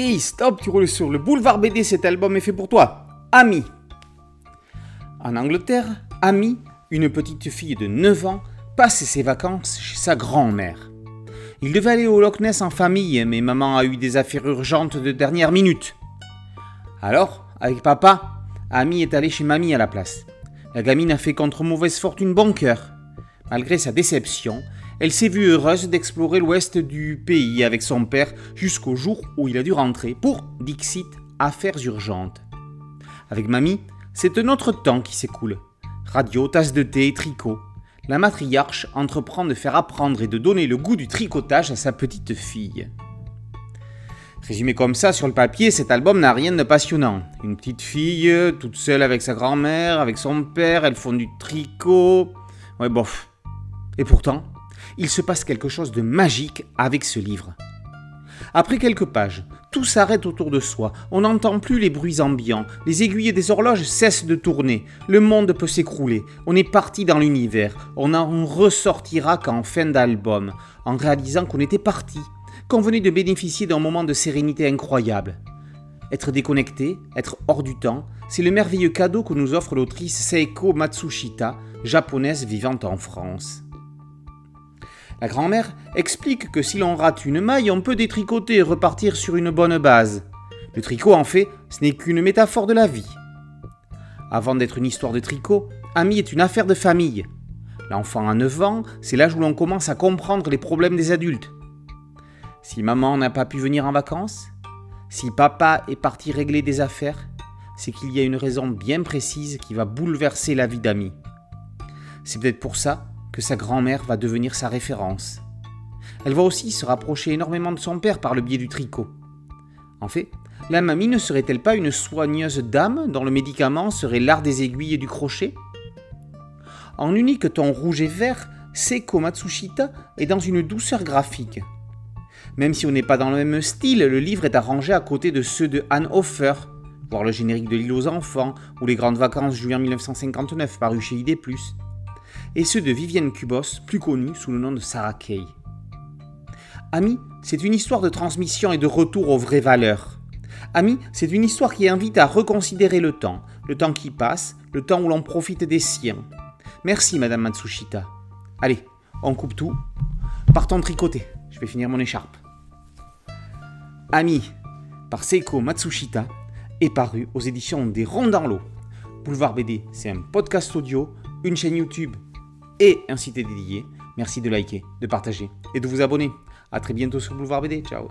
Hey, stop, tu roules sur le boulevard BD, cet album est fait pour toi. Ami. En Angleterre, Ami, une petite fille de 9 ans, passe ses vacances chez sa grand-mère. Il devait aller au Loch Ness en famille, mais maman a eu des affaires urgentes de dernière minute. Alors, avec papa, Ami est allé chez mamie à la place. La gamine a fait contre mauvaise fortune bon cœur. Malgré sa déception, elle s'est vue heureuse d'explorer l'ouest du pays avec son père jusqu'au jour où il a dû rentrer pour, Dixit, affaires urgentes. Avec mamie, c'est un autre temps qui s'écoule. Radio, tasse de thé, tricot. La matriarche entreprend de faire apprendre et de donner le goût du tricotage à sa petite fille. Résumé comme ça sur le papier, cet album n'a rien de passionnant. Une petite fille, toute seule avec sa grand-mère, avec son père, elles font du tricot. Ouais, bof. Et pourtant, il se passe quelque chose de magique avec ce livre. Après quelques pages, tout s'arrête autour de soi, on n'entend plus les bruits ambiants, les aiguilles des horloges cessent de tourner, le monde peut s'écrouler, on est parti dans l'univers, on en ressortira qu'en fin d'album, en réalisant qu'on était parti, qu'on venait de bénéficier d'un moment de sérénité incroyable. Être déconnecté, être hors du temps, c'est le merveilleux cadeau que nous offre l'autrice Seiko Matsushita, japonaise vivant en France. La grand-mère explique que si l'on rate une maille, on peut détricoter et repartir sur une bonne base. Le tricot, en fait, ce n'est qu'une métaphore de la vie. Avant d'être une histoire de tricot, Ami est une affaire de famille. L'enfant a 9 ans, c'est l'âge où l'on commence à comprendre les problèmes des adultes. Si maman n'a pas pu venir en vacances, si papa est parti régler des affaires, c'est qu'il y a une raison bien précise qui va bouleverser la vie d'Ami. C'est peut-être pour ça sa grand-mère va devenir sa référence. Elle va aussi se rapprocher énormément de son père par le biais du tricot. En fait, la mamie ne serait-elle pas une soigneuse dame dont le médicament serait l'art des aiguilles et du crochet? En unique ton rouge et vert, Seiko Matsushita est dans une douceur graphique. Même si on n'est pas dans le même style, le livre est arrangé à côté de ceux de Anne Hofer, voir le générique de L'île aux enfants ou Les grandes vacances juillet 1959 paru chez ID+ et ceux de Vivienne Cubos, plus connue sous le nom de Sarah Kay. Ami, c'est une histoire de transmission et de retour aux vraies valeurs. Ami, c'est une histoire qui invite à reconsidérer le temps, le temps qui passe, le temps où l'on profite des siens. Merci, Madame Matsushita. Allez, on coupe tout. Partons tricoter. Je vais finir mon écharpe. Ami, par Seiko Matsushita, est paru aux éditions des Ronds dans l'eau. Boulevard BD, c'est un podcast audio, une chaîne YouTube et un site dédié. Merci de liker, de partager et de vous abonner. A très bientôt sur Boulevard BD. Ciao